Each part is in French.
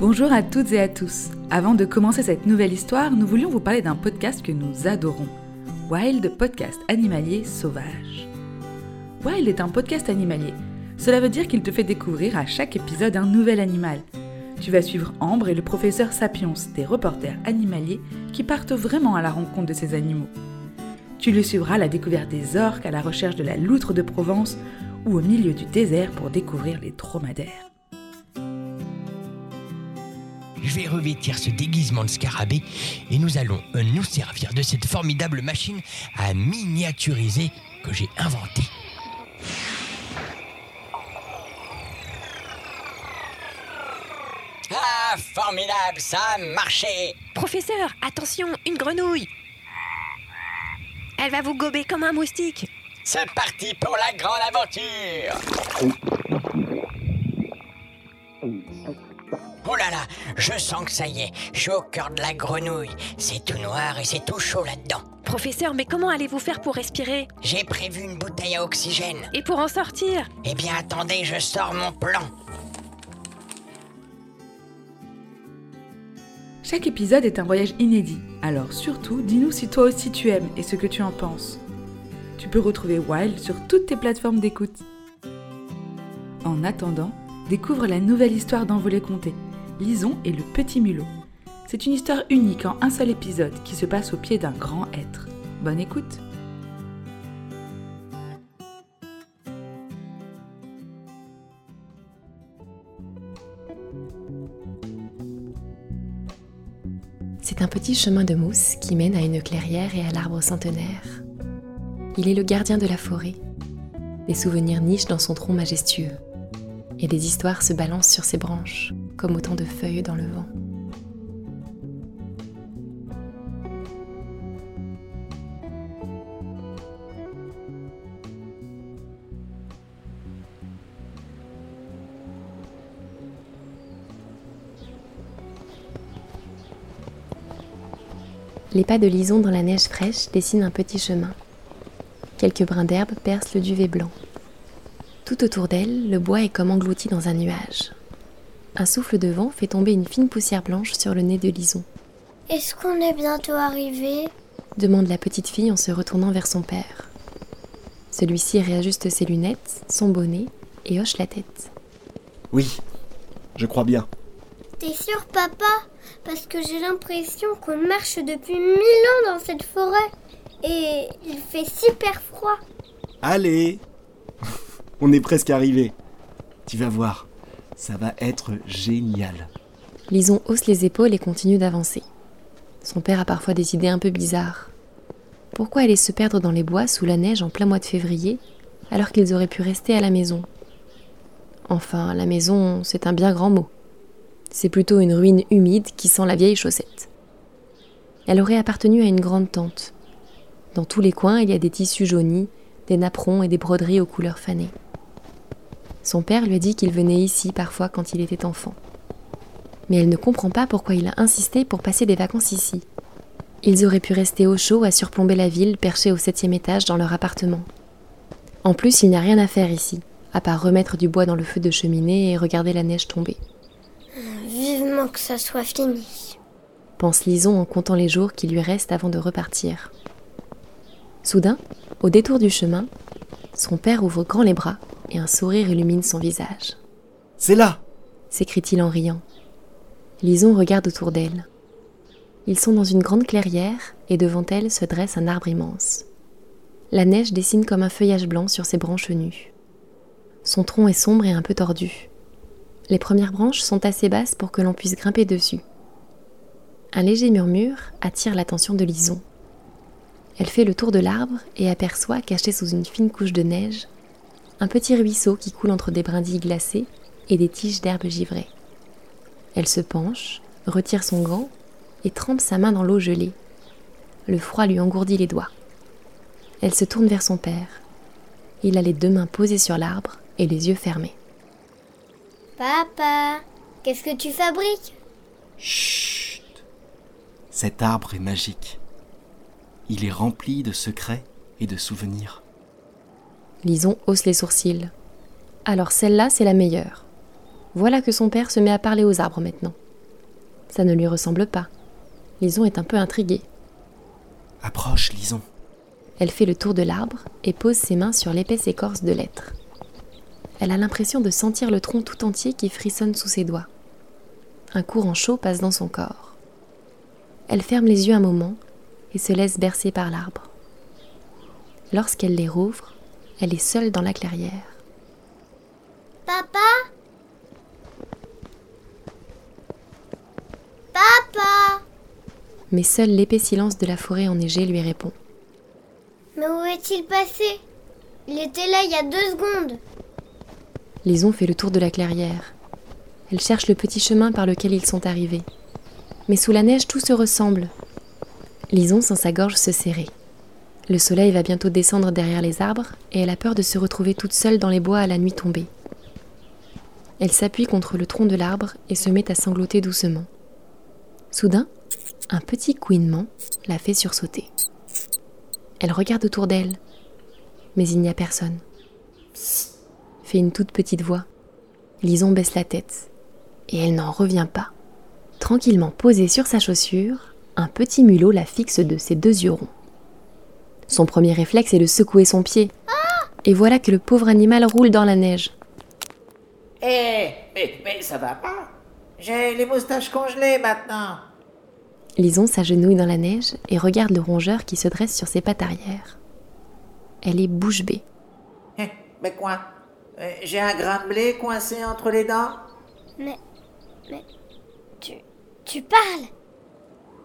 Bonjour à toutes et à tous. Avant de commencer cette nouvelle histoire, nous voulions vous parler d'un podcast que nous adorons. Wild Podcast Animalier Sauvage. Wild est un podcast animalier. Cela veut dire qu'il te fait découvrir à chaque épisode un nouvel animal. Tu vas suivre Ambre et le professeur Sapiens, des reporters animaliers qui partent vraiment à la rencontre de ces animaux. Tu le suivras à la découverte des orques, à la recherche de la loutre de Provence ou au milieu du désert pour découvrir les dromadaires. Je vais revêtir ce déguisement de scarabée et nous allons euh, nous servir de cette formidable machine à miniaturiser que j'ai inventée. Ah, formidable, ça a marché. Professeur, attention, une grenouille. Elle va vous gober comme un moustique. C'est parti pour la grande aventure là là, je sens que ça y est, je suis au cœur de la grenouille. C'est tout noir et c'est tout chaud là-dedans. Professeur, mais comment allez-vous faire pour respirer? J'ai prévu une bouteille à oxygène. Et pour en sortir? Eh bien attendez, je sors mon plan. Chaque épisode est un voyage inédit, alors surtout dis-nous si toi aussi tu aimes et ce que tu en penses. Tu peux retrouver Wild sur toutes tes plateformes d'écoute. En attendant, découvre la nouvelle histoire d'Envolée Comté, Lison et le petit mulot. C'est une histoire unique en un seul épisode qui se passe au pied d'un grand être. Bonne écoute C'est un petit chemin de mousse qui mène à une clairière et à l'arbre centenaire. Il est le gardien de la forêt. Des souvenirs nichent dans son tronc majestueux. Et des histoires se balancent sur ses branches, comme autant de feuilles dans le vent. Les pas de Lison dans la neige fraîche dessinent un petit chemin. Quelques brins d'herbe percent le duvet blanc. Tout autour d'elle, le bois est comme englouti dans un nuage. Un souffle de vent fait tomber une fine poussière blanche sur le nez de Lison. Est-ce qu'on est bientôt arrivé? demande la petite fille en se retournant vers son père. Celui-ci réajuste ses lunettes, son bonnet et hoche la tête. Oui, je crois bien. T'es sûr, papa? Parce que j'ai l'impression qu'on marche depuis mille ans dans cette forêt. Et il fait super froid. Allez On est presque arrivé. Tu vas voir, ça va être génial. Lison hausse les épaules et continue d'avancer. Son père a parfois des idées un peu bizarres. Pourquoi aller se perdre dans les bois sous la neige en plein mois de février alors qu'ils auraient pu rester à la maison? Enfin, la maison, c'est un bien grand mot. C'est plutôt une ruine humide qui sent la vieille chaussette. Elle aurait appartenu à une grande tante. Dans tous les coins, il y a des tissus jaunis, des napperons et des broderies aux couleurs fanées. Son père lui a dit qu'il venait ici parfois quand il était enfant. Mais elle ne comprend pas pourquoi il a insisté pour passer des vacances ici. Ils auraient pu rester au chaud à surplomber la ville perchée au septième étage dans leur appartement. En plus, il n'y a rien à faire ici, à part remettre du bois dans le feu de cheminée et regarder la neige tomber. Vivement que ça soit fini. Pense Lison en comptant les jours qui lui restent avant de repartir. Soudain, au détour du chemin, son père ouvre grand les bras et un sourire illumine son visage. C'est là s'écrie-t-il en riant. Lison regarde autour d'elle. Ils sont dans une grande clairière et devant elle se dresse un arbre immense. La neige dessine comme un feuillage blanc sur ses branches nues. Son tronc est sombre et un peu tordu. Les premières branches sont assez basses pour que l'on puisse grimper dessus. Un léger murmure attire l'attention de Lison. Elle fait le tour de l'arbre et aperçoit, caché sous une fine couche de neige, un petit ruisseau qui coule entre des brindilles glacées et des tiges d'herbe givrées. Elle se penche, retire son gant et trempe sa main dans l'eau gelée. Le froid lui engourdit les doigts. Elle se tourne vers son père. Il a les deux mains posées sur l'arbre et les yeux fermés. Papa, qu'est-ce que tu fabriques? Chut Cet arbre est magique. Il est rempli de secrets et de souvenirs. Lison hausse les sourcils. Alors celle-là, c'est la meilleure. Voilà que son père se met à parler aux arbres maintenant. Ça ne lui ressemble pas. Lison est un peu intriguée. Approche, Lison. Elle fait le tour de l'arbre et pose ses mains sur l'épaisse écorce de l'être. Elle a l'impression de sentir le tronc tout entier qui frissonne sous ses doigts. Un courant chaud passe dans son corps. Elle ferme les yeux un moment et se laisse bercer par l'arbre. Lorsqu'elle les rouvre, elle est seule dans la clairière. Papa? Papa? Mais seul l'épais silence de la forêt enneigée lui répond. Mais où est-il passé? Il était là il y a deux secondes. Lison fait le tour de la clairière. Elle cherche le petit chemin par lequel ils sont arrivés. Mais sous la neige, tout se ressemble. Lison sent sa gorge se serrer. Le soleil va bientôt descendre derrière les arbres et elle a peur de se retrouver toute seule dans les bois à la nuit tombée. Elle s'appuie contre le tronc de l'arbre et se met à sangloter doucement. Soudain, un petit couinement la fait sursauter. Elle regarde autour d'elle, mais il n'y a personne. Psst, fait une toute petite voix. Lison baisse la tête et elle n'en revient pas. Tranquillement posée sur sa chaussure, un petit mulot la fixe de ses deux yeux ronds. Son premier réflexe est de secouer son pied. Et voilà que le pauvre animal roule dans la neige. Eh, mais, mais ça va pas. J'ai les moustaches congelées maintenant. Lison s'agenouille dans la neige et regarde le rongeur qui se dresse sur ses pattes arrière. Elle est bouche bée. Eh, mais quoi? Euh, J'ai un grain de blé coincé entre les dents? Mais. Mais. Tu. Tu parles?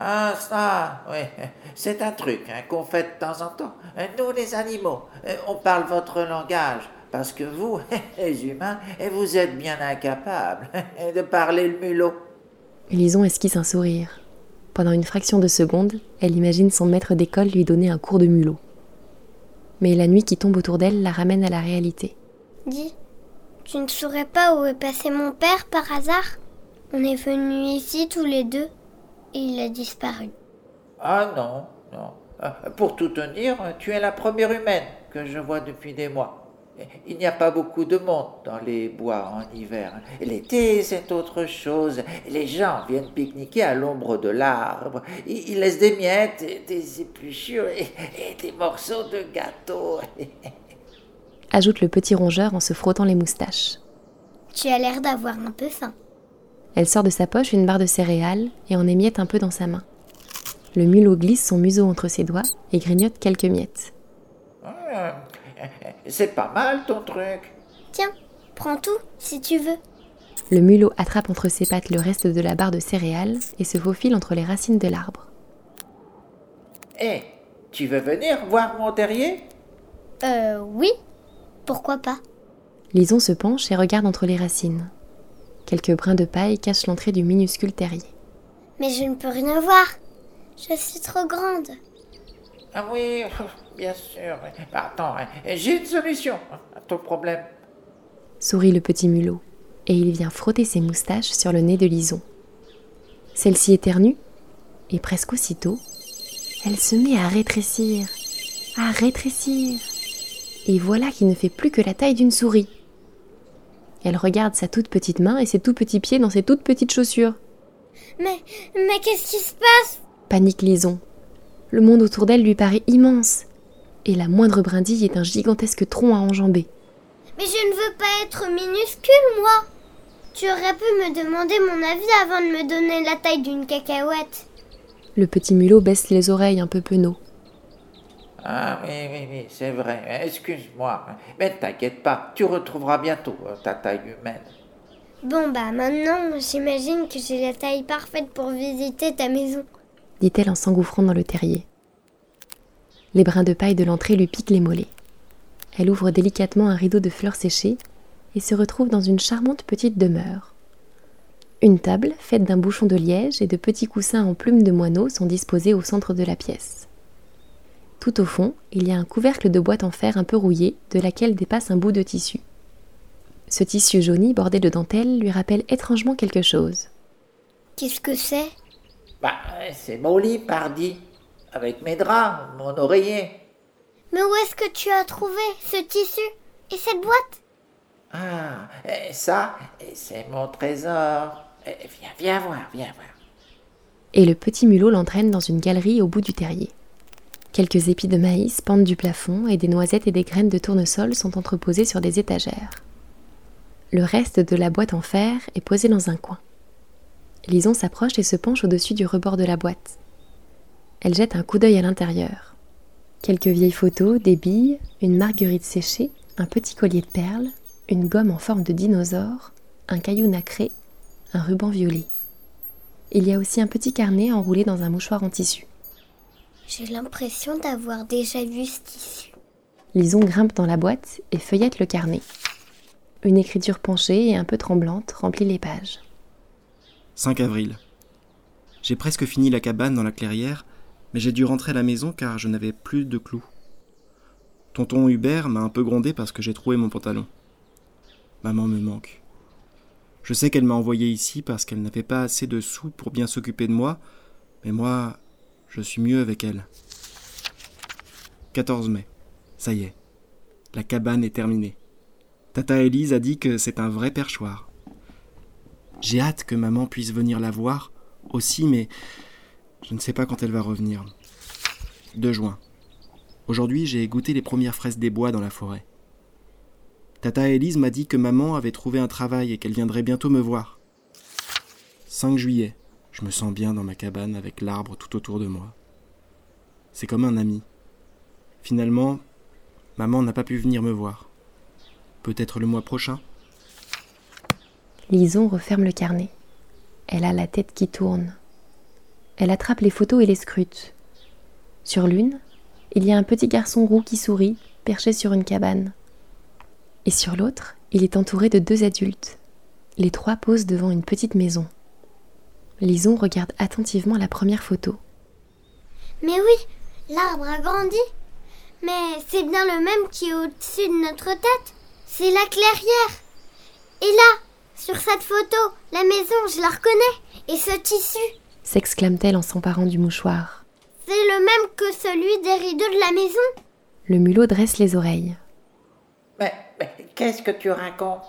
Ah, ça, oui. C'est un truc hein, qu'on fait de temps en temps. Nous, les animaux, euh, on parle votre langage. Parce que vous, les humains, vous êtes bien incapables de parler le mulot. Lison esquisse un sourire. Pendant une fraction de seconde, elle imagine son maître d'école lui donner un cours de mulot. Mais la nuit qui tombe autour d'elle la ramène à la réalité. Dis, tu ne saurais pas où est passé mon père par hasard? On est venus ici tous les deux et il a disparu. Ah non, non. Euh, Pour tout te dire, tu es la première humaine que je vois depuis des mois. Il n'y a pas beaucoup de monde dans les bois en hiver. L'été, c'est autre chose. Les gens viennent pique-niquer à l'ombre de l'arbre. Ils laissent des miettes, et des épluchures et des morceaux de gâteau. Ajoute le petit rongeur en se frottant les moustaches. Tu as l'air d'avoir un peu faim. Elle sort de sa poche une barre de céréales et en émiette un peu dans sa main. Le mulot glisse son museau entre ses doigts et grignote quelques miettes. Ah, C'est pas mal ton truc. Tiens, prends tout si tu veux. Le mulot attrape entre ses pattes le reste de la barre de céréales et se faufile entre les racines de l'arbre. Eh, tu veux venir voir mon terrier? Euh, oui. Pourquoi pas Lison se penche et regarde entre les racines. Quelques brins de paille cachent l'entrée du minuscule terrier. Mais je ne peux rien voir. Je suis trop grande. Ah oui, bien sûr. Attends, j'ai une solution à ton problème. Sourit le petit mulot, et il vient frotter ses moustaches sur le nez de Lison. Celle-ci éternue, et presque aussitôt, elle se met à rétrécir, à rétrécir. Et voilà qu'il ne fait plus que la taille d'une souris. Elle regarde sa toute petite main et ses tout petits pieds dans ses toutes petites chaussures. Mais, mais qu'est-ce qui se passe? Panique Lison. Le monde autour d'elle lui paraît immense, et la moindre brindille est un gigantesque tronc à enjamber. Mais je ne veux pas être minuscule, moi. Tu aurais pu me demander mon avis avant de me donner la taille d'une cacahuète. Le petit mulot baisse les oreilles un peu penaud. Ah oui, oui, oui, c'est vrai. Excuse-moi. Mais ne t'inquiète pas, tu retrouveras bientôt euh, ta taille humaine. Bon bah maintenant, j'imagine que j'ai la taille parfaite pour visiter ta maison. dit-elle en s'engouffrant dans le terrier. Les brins de paille de l'entrée lui piquent les mollets. Elle ouvre délicatement un rideau de fleurs séchées et se retrouve dans une charmante petite demeure. Une table, faite d'un bouchon de liège et de petits coussins en plumes de moineau, sont disposés au centre de la pièce. Tout au fond, il y a un couvercle de boîte en fer un peu rouillé, de laquelle dépasse un bout de tissu. Ce tissu jauni bordé de dentelle lui rappelle étrangement quelque chose. Qu'est-ce que c'est? Bah, c'est mon lit, pardi. Avec mes draps, mon oreiller. Mais où est-ce que tu as trouvé ce tissu et cette boîte? Ah, et ça, et c'est mon trésor. Eh, Viens, viens voir, viens voir. et le petit mulot l'entraîne dans une galerie au bout du terrier. Quelques épis de maïs pendent du plafond et des noisettes et des graines de tournesol sont entreposées sur des étagères. Le reste de la boîte en fer est posé dans un coin. Lison s'approche et se penche au-dessus du rebord de la boîte. Elle jette un coup d'œil à l'intérieur. Quelques vieilles photos, des billes, une marguerite séchée, un petit collier de perles, une gomme en forme de dinosaure, un caillou nacré, un ruban violet. Il y a aussi un petit carnet enroulé dans un mouchoir en tissu. J'ai l'impression d'avoir déjà vu ce tissu. Lison grimpe dans la boîte et feuillette le carnet. Une écriture penchée et un peu tremblante remplit les pages. 5 avril. J'ai presque fini la cabane dans la clairière, mais j'ai dû rentrer à la maison car je n'avais plus de clous. Tonton Hubert m'a un peu grondé parce que j'ai trouvé mon pantalon. Maman me manque. Je sais qu'elle m'a envoyé ici parce qu'elle n'avait pas assez de sous pour bien s'occuper de moi, mais moi, je suis mieux avec elle. 14 mai. Ça y est. La cabane est terminée. Tata Elise a dit que c'est un vrai perchoir. J'ai hâte que maman puisse venir la voir aussi, mais je ne sais pas quand elle va revenir. 2 juin. Aujourd'hui, j'ai goûté les premières fraises des bois dans la forêt. Tata Elise m'a dit que maman avait trouvé un travail et qu'elle viendrait bientôt me voir. 5 juillet. Je me sens bien dans ma cabane avec l'arbre tout autour de moi. C'est comme un ami. Finalement, maman n'a pas pu venir me voir. Peut-être le mois prochain Lison referme le carnet. Elle a la tête qui tourne. Elle attrape les photos et les scrute. Sur l'une, il y a un petit garçon roux qui sourit, perché sur une cabane. Et sur l'autre, il est entouré de deux adultes. Les trois posent devant une petite maison. Lison regarde attentivement la première photo. Mais oui, l'arbre a grandi. Mais c'est bien le même qui est au-dessus de notre tête. C'est la clairière. Et là, sur cette photo, la maison, je la reconnais. Et ce tissu, s'exclame-t-elle en s'emparant du mouchoir. c'est le même que celui des rideaux de la maison. Le mulot dresse les oreilles. Mais, mais qu'est-ce que tu racontes?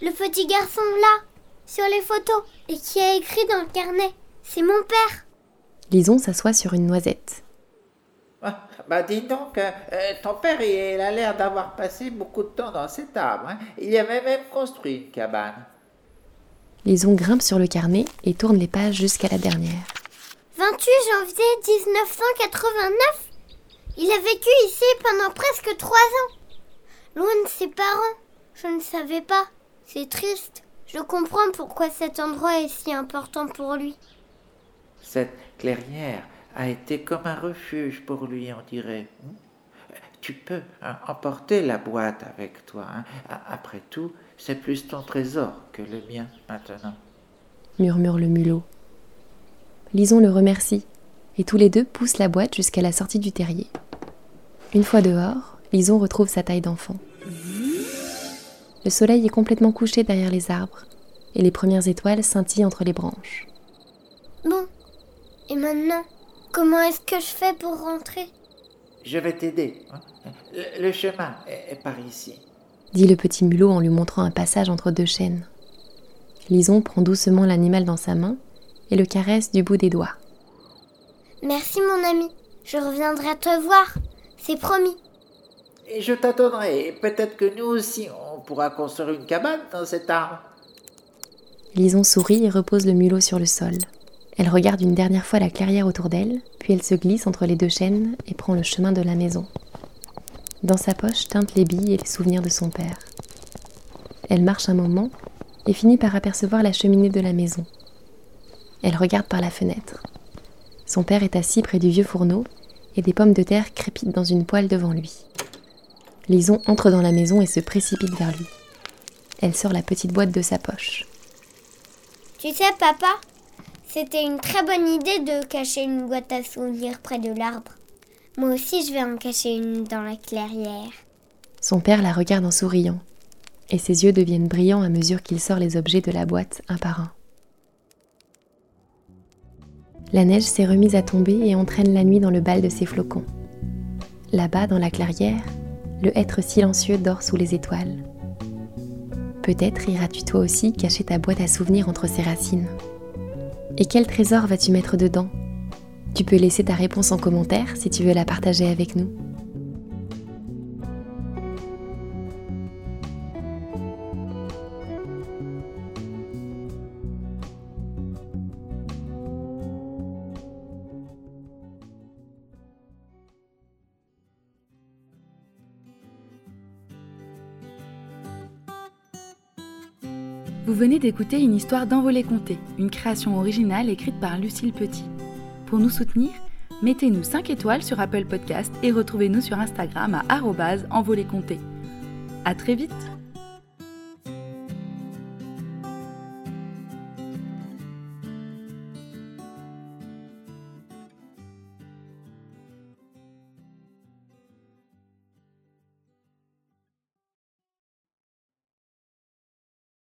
Le petit garçon là, sur les photos, et qui a écrit dans le carnet. C'est mon père. Lison s'assoit sur une noisette. Ah, Bah dis donc, euh, euh, ton père il a l'air d'avoir passé beaucoup de temps dans cet arbre. hein. Il y avait même construit une cabane. Lison grimpe sur le carnet et tourne les pages jusqu'à la dernière. 28 janvier 1989. Il a vécu ici pendant presque trois ans. Loin de ses parents. Je ne savais pas. C'est triste. Je comprends pourquoi cet endroit est si important pour lui. Cette clairière a été comme un refuge pour lui, on dirait. Hmm? Tu peux hein, emporter la boîte avec toi. hein. Après tout, c'est plus ton trésor que le mien maintenant. murmure le mulot. Lison le remercie, et tous les deux poussent la boîte jusqu'à la sortie du terrier. Une fois dehors, Lison retrouve sa taille d'enfant. Le soleil est complètement couché derrière les arbres, et les premières étoiles scintillent entre les branches. Bon. Et maintenant, comment est-ce que je fais pour rentrer? Je vais t'aider. Le, chemin est, par ici. dit le petit mulot en lui montrant un passage entre deux chênes. Lison prend doucement l'animal dans sa main et le caresse du bout des doigts. Merci mon ami. Je reviendrai te voir. C'est promis. Et je t'attendrai. Et Peut-être que nous aussi, on pourra construire une cabane dans cet arbre. Lison sourit et repose le mulot sur le sol. Elle regarde une dernière fois la clairière autour d'elle, puis elle se glisse entre les deux chênes et prend le chemin de la maison. Dans sa poche teintent les billes et les souvenirs de son père. Elle marche un moment et finit par apercevoir la cheminée de la maison. Elle regarde par la fenêtre. Son père est assis près du vieux fourneau et des pommes de terre crépitent dans une poêle devant lui. Lison entre dans la maison et se précipite vers lui. Elle sort la petite boîte de sa poche. Tu sais, papa, c'était une très bonne idée de cacher une boîte à souvenirs près de l'arbre. Moi aussi, je vais en cacher une dans la clairière. Son père la regarde en souriant, et ses yeux deviennent brillants à mesure qu'il sort les objets de la boîte un par un. La neige s'est remise à tomber et entraîne la nuit dans le bal de ses flocons. Là-bas, dans la clairière, le hêtre silencieux dort sous les étoiles. Peut-être iras-tu toi aussi cacher ta boîte à souvenirs entre ses racines. Et quel trésor vas-tu mettre dedans? Tu peux laisser ta réponse en commentaire si tu veux la partager avec nous. Vous venez d'écouter une histoire d'Envolée Comté, une création originale écrite par Lucille Petit. Pour nous soutenir, mettez-nous 5 étoiles sur Apple Podcast et retrouvez-nous sur Instagram à envolée comté. À très vite